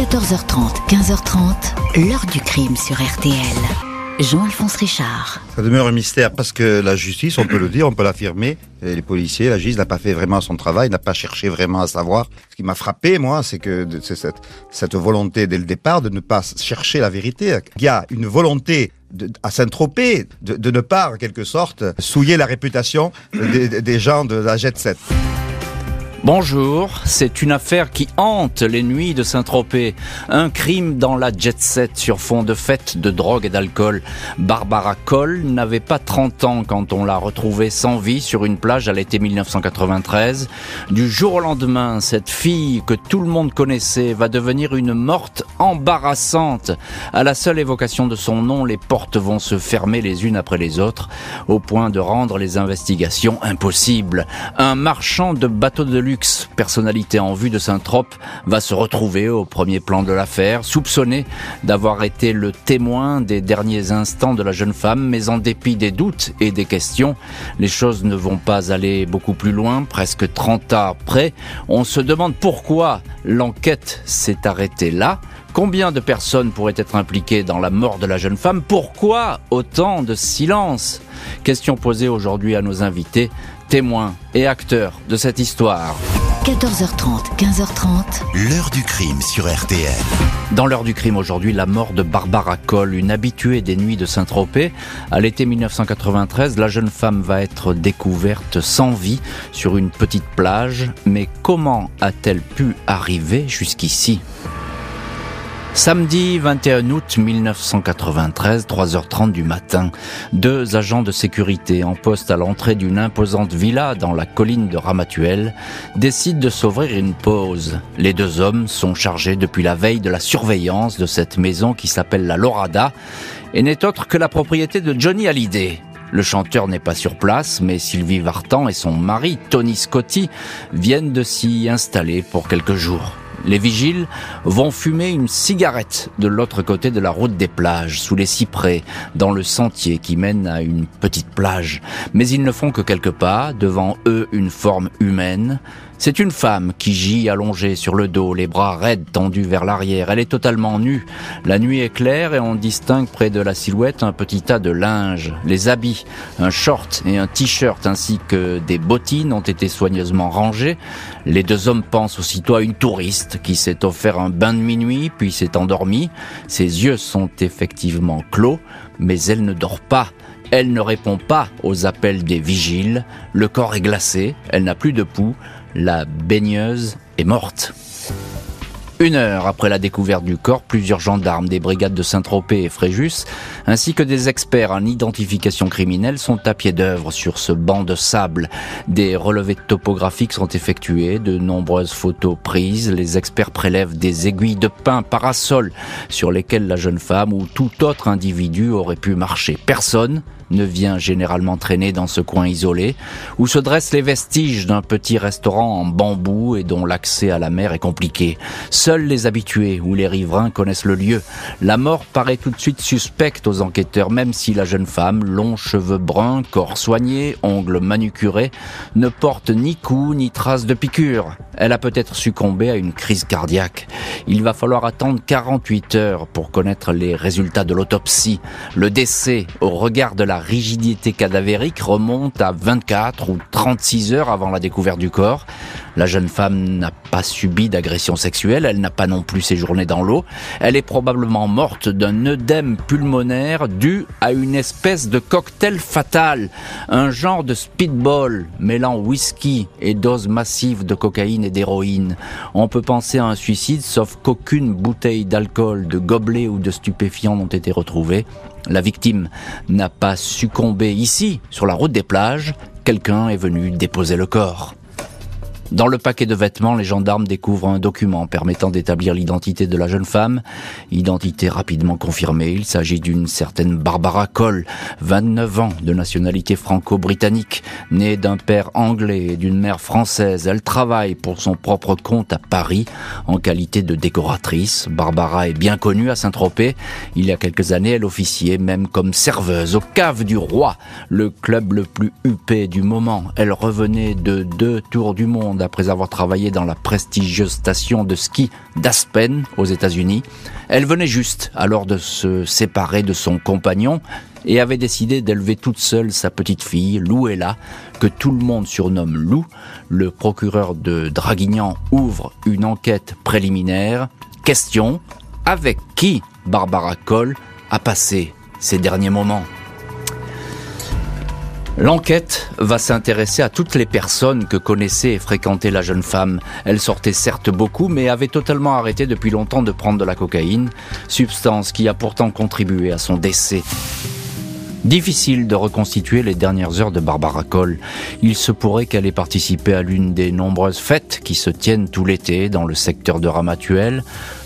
14h30, 15h30, l'heure du crime sur RTL. Jean-Alphonse Richard. Ça demeure un mystère parce que la justice, on peut le dire, on peut l'affirmer, les policiers, la justice n'a pas fait vraiment son travail, n'a pas cherché vraiment à savoir. Ce qui m'a frappé, moi, c'est que c'est cette, volonté dès le départ de ne pas chercher la vérité. Il y a une volonté à Saint-Tropez de, de, ne pas, en quelque sorte, souiller la réputation des, des gens de la Jet 7. Bonjour, c'est une affaire qui hante les nuits de Saint-Tropez. Un crime dans la jet set sur fond de fête de drogue et d'alcool. Barbara Cole n'avait pas 30 ans quand on l'a retrouvée sans vie sur une plage à l'été 1993. Du jour au lendemain, cette fille que tout le monde connaissait va devenir une morte embarrassante. À la seule évocation de son nom, les portes vont se fermer les unes après les autres, au point de rendre les investigations impossibles. Un marchand de bateaux de personnalité en vue de Saint-Trope, va se retrouver au premier plan de l'affaire, soupçonné d'avoir été le témoin des derniers instants de la jeune femme, mais en dépit des doutes et des questions, les choses ne vont pas aller beaucoup plus loin, presque 30 ans après. On se demande pourquoi l'enquête s'est arrêtée là. Combien de personnes pourraient être impliquées dans la mort de la jeune femme? Pourquoi autant de silence? Question posée aujourd'hui à nos invités témoins et acteurs de cette histoire. 14h30, 15h30. L'heure du crime sur RTL. Dans l'heure du crime aujourd'hui, la mort de Barbara Cole, une habituée des nuits de Saint-Tropez. À l'été 1993, la jeune femme va être découverte sans vie sur une petite plage. Mais comment a-t-elle pu arriver jusqu'ici? Samedi 21 août 1993, 3h30 du matin, deux agents de sécurité en poste à l'entrée d'une imposante villa dans la colline de Ramatuel décident de s'ouvrir une pause. Les deux hommes sont chargés depuis la veille de la surveillance de cette maison qui s'appelle la Lorada et n'est autre que la propriété de Johnny Hallyday. Le chanteur n'est pas sur place, mais Sylvie Vartan et son mari, Tony Scotti, viennent de s'y installer pour quelques jours. Les vigiles vont fumer une cigarette de l'autre côté de la route des plages, sous les cyprès, dans le sentier qui mène à une petite plage. Mais ils ne font que quelques pas, devant eux une forme humaine, c'est une femme qui gît allongée sur le dos, les bras raides tendus vers l'arrière. Elle est totalement nue. La nuit est claire et on distingue près de la silhouette un petit tas de linge. Les habits, un short et un t-shirt ainsi que des bottines ont été soigneusement rangés. Les deux hommes pensent aussitôt à une touriste qui s'est offert un bain de minuit puis s'est endormie. Ses yeux sont effectivement clos, mais elle ne dort pas. Elle ne répond pas aux appels des vigiles. Le corps est glacé, elle n'a plus de pouls la baigneuse est morte. Une heure après la découverte du corps, plusieurs gendarmes des brigades de Saint-Tropez et Fréjus, ainsi que des experts en identification criminelle sont à pied d'œuvre sur ce banc de sable. Des relevés topographiques sont effectués, de nombreuses photos prises, les experts prélèvent des aiguilles de pin parasol sur lesquelles la jeune femme ou tout autre individu aurait pu marcher. Personne ne vient généralement traîner dans ce coin isolé, où se dressent les vestiges d'un petit restaurant en bambou et dont l'accès à la mer est compliqué. Seuls les habitués ou les riverains connaissent le lieu. La mort paraît tout de suite suspecte aux enquêteurs, même si la jeune femme, longs cheveux bruns, corps soigné, ongles manucurés, ne porte ni coup ni trace de piqûre. Elle a peut-être succombé à une crise cardiaque. Il va falloir attendre 48 heures pour connaître les résultats de l'autopsie. Le décès, au regard de la rigidité cadavérique remonte à 24 ou 36 heures avant la découverte du corps. La jeune femme n'a pas subi d'agression sexuelle, elle n'a pas non plus séjourné dans l'eau. Elle est probablement morte d'un œdème pulmonaire dû à une espèce de cocktail fatal, un genre de speedball mêlant whisky et doses massives de cocaïne et d'héroïne. On peut penser à un suicide sauf qu'aucune bouteille d'alcool, de gobelet ou de stupéfiants n'ont été retrouvées. La victime n'a pas succombé ici, sur la route des plages. Quelqu'un est venu déposer le corps. Dans le paquet de vêtements, les gendarmes découvrent un document permettant d'établir l'identité de la jeune femme. Identité rapidement confirmée, il s'agit d'une certaine Barbara Cole, 29 ans, de nationalité franco-britannique, née d'un père anglais et d'une mère française. Elle travaille pour son propre compte à Paris en qualité de décoratrice. Barbara est bien connue à Saint-Tropez. Il y a quelques années, elle officiait même comme serveuse au Cave du Roi, le club le plus huppé du moment. Elle revenait de deux tours du monde Après avoir travaillé dans la prestigieuse station de ski d'Aspen aux États-Unis. Elle venait juste alors de se séparer de son compagnon et avait décidé d'élever toute seule sa petite fille, Louella, que tout le monde surnomme Lou. Le procureur de Draguignan ouvre une enquête préliminaire. Question, avec qui Barbara Cole a passé ces derniers moments? L'enquête va s'intéresser à toutes les personnes que connaissait et fréquentait la jeune femme. Elle sortait certes beaucoup, mais avait totalement arrêté depuis longtemps de prendre de la cocaïne, substance qui a pourtant contribué à son décès. Difficile de reconstituer les dernières heures de Barbara Cole. Il se pourrait qu'elle ait participé à l'une des nombreuses fêtes qui se tiennent tout l'été dans le secteur de Ramatuel,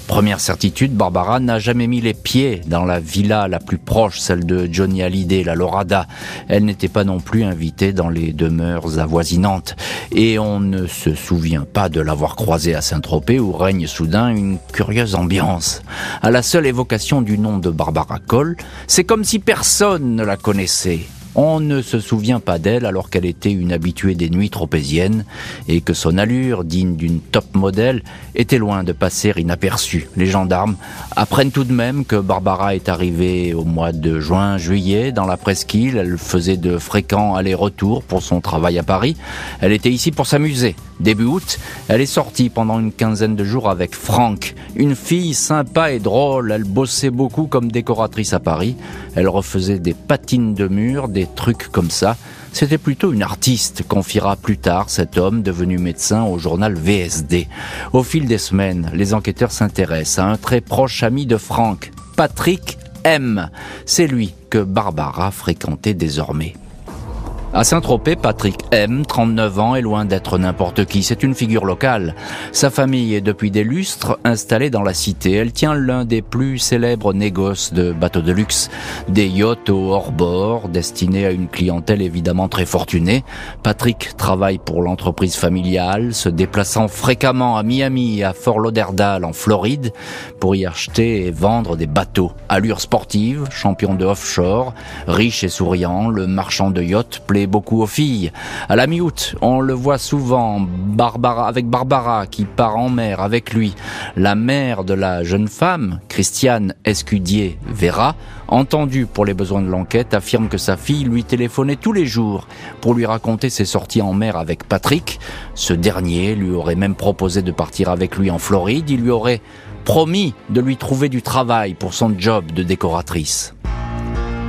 Première certitude, Barbara n'a jamais mis les pieds dans la villa la plus proche, celle de Johnny Hallyday, la Lorada. Elle n'était pas non plus invitée dans les demeures avoisinantes. Et on ne se souvient pas de l'avoir croisée à Saint-Tropez où règne soudain une curieuse ambiance. À la seule évocation du nom de Barbara Cole, c'est comme si personne ne la connaissait. On ne se souvient pas d'elle alors qu'elle était une habituée des nuits tropéziennes et que son allure, digne d'une top modèle, était loin de passer inaperçue. Les gendarmes apprennent tout de même que Barbara est arrivée au mois de juin-juillet dans la presqu'île. Elle faisait de fréquents allers-retours pour son travail à Paris. Elle était ici pour s'amuser. Début août, elle est sortie pendant une quinzaine de jours avec Franck, une fille sympa et drôle. Elle bossait beaucoup comme décoratrice à Paris. Elle refaisait des patines de mur, trucs comme ça. C'était plutôt une artiste, confiera plus tard cet homme devenu médecin au journal VSD. Au fil des semaines, les enquêteurs s'intéressent à un très proche ami de Franck, Patrick M. C'est lui que Barbara fréquentait désormais. À Saint-Tropez, Patrick M, 39 ans, est loin d'être n'importe qui. C'est une figure locale. Sa famille est depuis des lustres installée dans la cité. Elle tient l'un des plus célèbres négoces de bateaux de luxe. Des yachts au hors-bord, destinés à une clientèle évidemment très fortunée. Patrick travaille pour l'entreprise familiale, se déplaçant fréquemment à Miami et à Fort Lauderdale en Floride pour y acheter et vendre des bateaux. Allure sportive, champion de offshore, riche et souriant, le marchand de yachts plaît beaucoup aux filles. À la mi-août, on le voit souvent Barbara, avec Barbara qui part en mer avec lui. La mère de la jeune femme, Christiane Escudier Vera, entendue pour les besoins de l'enquête, affirme que sa fille lui téléphonait tous les jours pour lui raconter ses sorties en mer avec Patrick. Ce dernier lui aurait même proposé de partir avec lui en Floride. Il lui aurait promis de lui trouver du travail pour son job de décoratrice.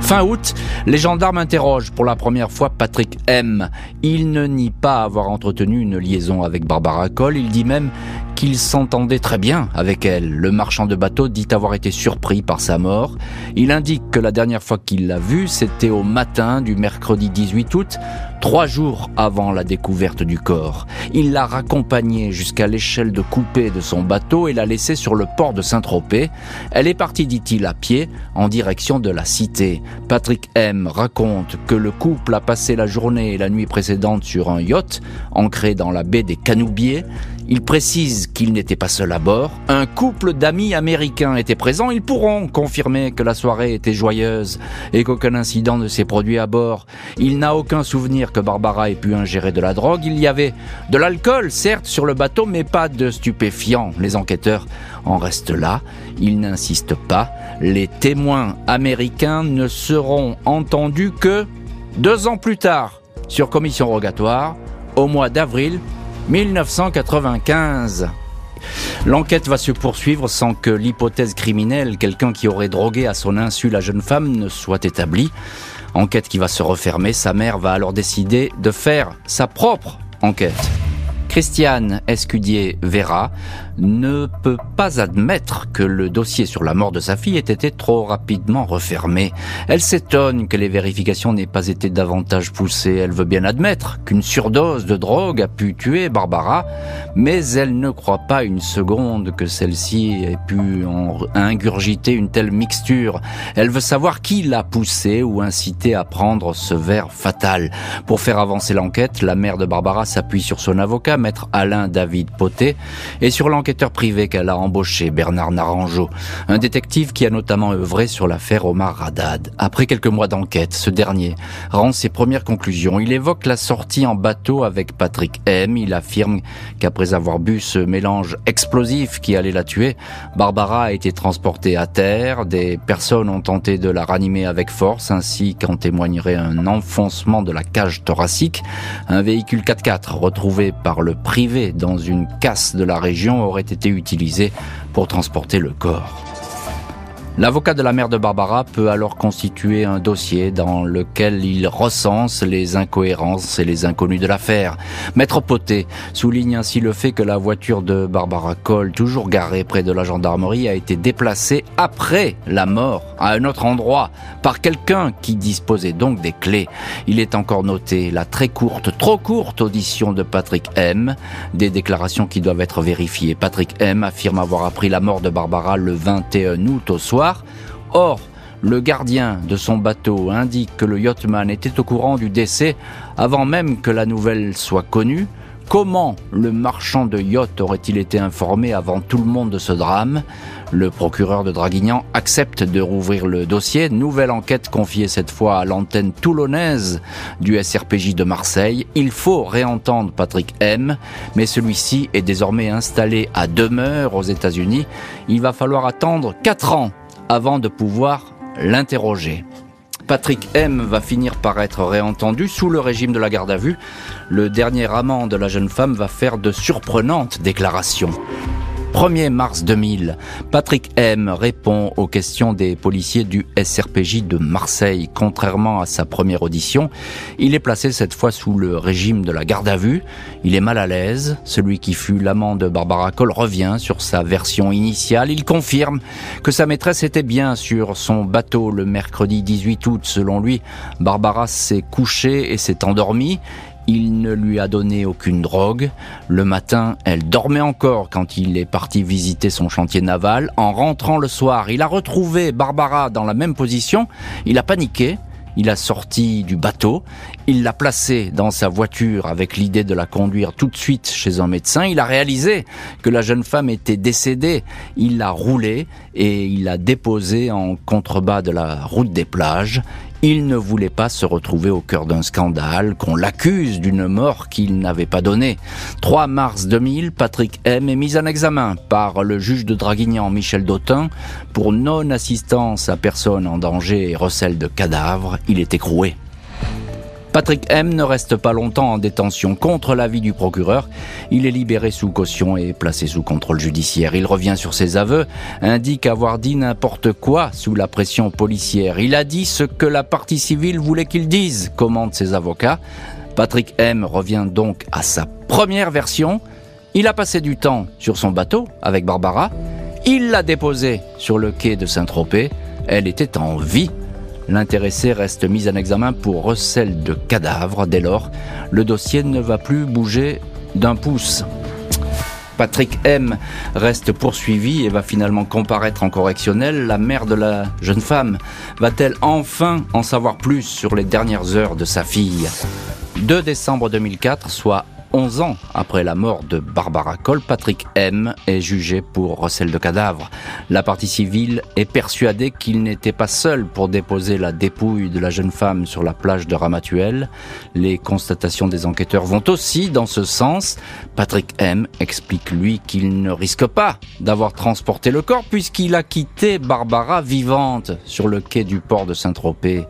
Fin août, les gendarmes interrogent pour la première fois Patrick M. Il ne nie pas avoir entretenu une liaison avec Barbara Cole, il dit même qu'il s'entendait très bien avec elle. Le marchand de bateau dit avoir été surpris par sa mort. Il indique que la dernière fois qu'il l'a vue, c'était au matin du mercredi 18 août, trois jours avant la découverte du corps. Il l'a raccompagnée jusqu'à l'échelle de coupée de son bateau et l'a laissée sur le port de Saint-Tropez. Elle est partie, dit-il, à pied, en direction de la cité. Patrick M. raconte que le couple a passé la journée et la nuit précédente sur un yacht, ancré dans la baie des Canoubiers. Il précise qu'il n'était pas seul à bord. Un couple d'amis américains était présent. Ils pourront confirmer que la soirée était joyeuse et qu'aucun incident ne s'est produit à bord. Il n'a aucun souvenir que Barbara ait pu ingérer de la drogue. Il y avait de l'alcool, certes, sur le bateau, mais pas de stupéfiants. Les enquêteurs en restent là. Ils n'insistent pas. Les témoins américains ne seront entendus que deux ans plus tard, sur commission rogatoire, au mois d'avril 1995. L'enquête va se poursuivre sans que l'hypothèse criminelle, quelqu'un qui aurait drogué à son insu la jeune femme, ne soit établie. Enquête qui va se refermer, sa mère va alors décider de faire sa propre enquête. Christiane Escudier Vera ne peut pas admettre que le dossier sur la mort de sa fille ait été trop rapidement refermé. Elle s'étonne que les vérifications n'aient pas été davantage poussées. Elle veut bien admettre qu'une surdose de drogue a pu tuer Barbara, mais elle ne croit pas une seconde que celle-ci ait pu en ingurgiter une telle mixture. Elle veut savoir qui l'a poussée ou incité à prendre ce verre fatal. Pour faire avancer l'enquête, la mère de Barbara s'appuie sur son avocat, maître Alain David Poté, et sur l'enquête enquêteur privé qu'elle a embauché, Bernard Naranjo, un détective qui a notamment œuvré sur l'affaire Omar Haddad. Après quelques mois d'enquête, ce dernier rend ses premières conclusions. Il évoque la sortie en bateau avec Patrick M. Il affirme qu'après avoir bu ce mélange explosif qui allait la tuer, Barbara a été transportée à terre. Des personnes ont tenté de la ranimer avec force, ainsi qu'en témoignerait un enfoncement de la cage thoracique. Un véhicule 4x4 retrouvé par le privé dans une casse de la région aurait été utilisé pour transporter le corps. L'avocat de la mère de Barbara peut alors constituer un dossier dans lequel il recense les incohérences et les inconnus de l'affaire. Maître Poté souligne ainsi le fait que la voiture de Barbara Cole, toujours garée près de la gendarmerie, a été déplacée après la mort à un autre endroit par quelqu'un qui disposait donc des clés. Il est encore noté la très courte, trop courte audition de Patrick M, des déclarations qui doivent être vérifiées. Patrick M affirme avoir appris la mort de Barbara le 21 août au soir Or, le gardien de son bateau indique que le yachtman était au courant du décès avant même que la nouvelle soit connue. Comment le marchand de yacht aurait-il été informé avant tout le monde de ce drame? Le procureur de Draguignan accepte de rouvrir le dossier. Nouvelle enquête confiée cette fois à l'antenne toulonnaise du SRPJ de Marseille. Il faut réentendre Patrick M, mais celui-ci est désormais installé à demeure aux États-Unis. Il va falloir attendre 4 ans avant de pouvoir l'interroger. Patrick M va finir par être réentendu sous le régime de la garde à vue. Le dernier amant de la jeune femme va faire de surprenantes déclarations. 1er mars 2000, Patrick M répond aux questions des policiers du SRPJ de Marseille. Contrairement à sa première audition, il est placé cette fois sous le régime de la garde à vue. Il est mal à l'aise. Celui qui fut l'amant de Barbara Cole revient sur sa version initiale. Il confirme que sa maîtresse était bien sur son bateau le mercredi 18 août. Selon lui, Barbara s'est couchée et s'est endormie. Il ne lui a donné aucune drogue. Le matin, elle dormait encore quand il est parti visiter son chantier naval. En rentrant le soir, il a retrouvé Barbara dans la même position. Il a paniqué. Il a sorti du bateau, il l'a placée dans sa voiture avec l'idée de la conduire tout de suite chez un médecin. Il a réalisé que la jeune femme était décédée. Il l'a roulée et il l'a déposée en contrebas de la route des plages. Il ne voulait pas se retrouver au cœur d'un scandale, qu'on l'accuse d'une mort qu'il n'avait pas donnée. 3 mars 2000, Patrick M est mis en examen par le juge de Draguignan Michel Dautin pour non-assistance à personne en danger et recel de cadavres. Il est écroué. Patrick M ne reste pas longtemps en détention contre l'avis du procureur. Il est libéré sous caution et placé sous contrôle judiciaire. Il revient sur ses aveux, indique avoir dit n'importe quoi sous la pression policière. Il a dit ce que la partie civile voulait qu'il dise, commandent ses avocats. Patrick M revient donc à sa première version. Il a passé du temps sur son bateau avec Barbara. Il l'a déposée sur le quai de Saint-Tropez. Elle était en vie L'intéressé reste mis en examen pour recel de cadavres. Dès lors, le dossier ne va plus bouger d'un pouce. Patrick M reste poursuivi et va finalement comparaître en correctionnel. La mère de la jeune femme va-t-elle enfin en savoir plus sur les dernières heures de sa fille? 2 décembre 2004, soit 11 ans après la mort de Barbara Cole, Patrick M est jugé pour recel de cadavres. La partie civile est persuadée qu'il n'était pas seul pour déposer la dépouille de la jeune femme sur la plage de Ramatuelle. Les constatations des enquêteurs vont aussi dans ce sens. Patrick M explique lui qu'il ne risque pas d'avoir transporté le corps puisqu'il a quitté Barbara vivante sur le quai du port de Saint-Tropez.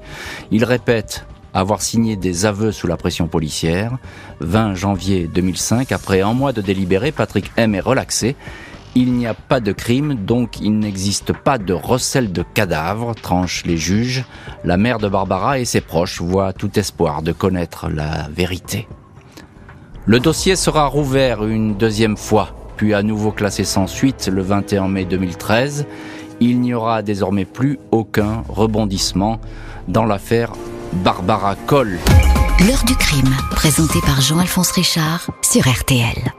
Il répète avoir signé des aveux sous la pression policière. 20 janvier 2005, après un mois de délibéré, Patrick M est relaxé. Il n'y a pas de crime, donc il n'existe pas de recel de cadavres, tranchent les juges. La mère de Barbara et ses proches voient tout espoir de connaître la vérité. Le dossier sera rouvert une deuxième fois, puis à nouveau classé sans suite le 21 mai 2013. Il n'y aura désormais plus aucun rebondissement dans l'affaire Barbara Coll. L'heure du crime, présenté par Jean-Alphonse Richard sur RTL.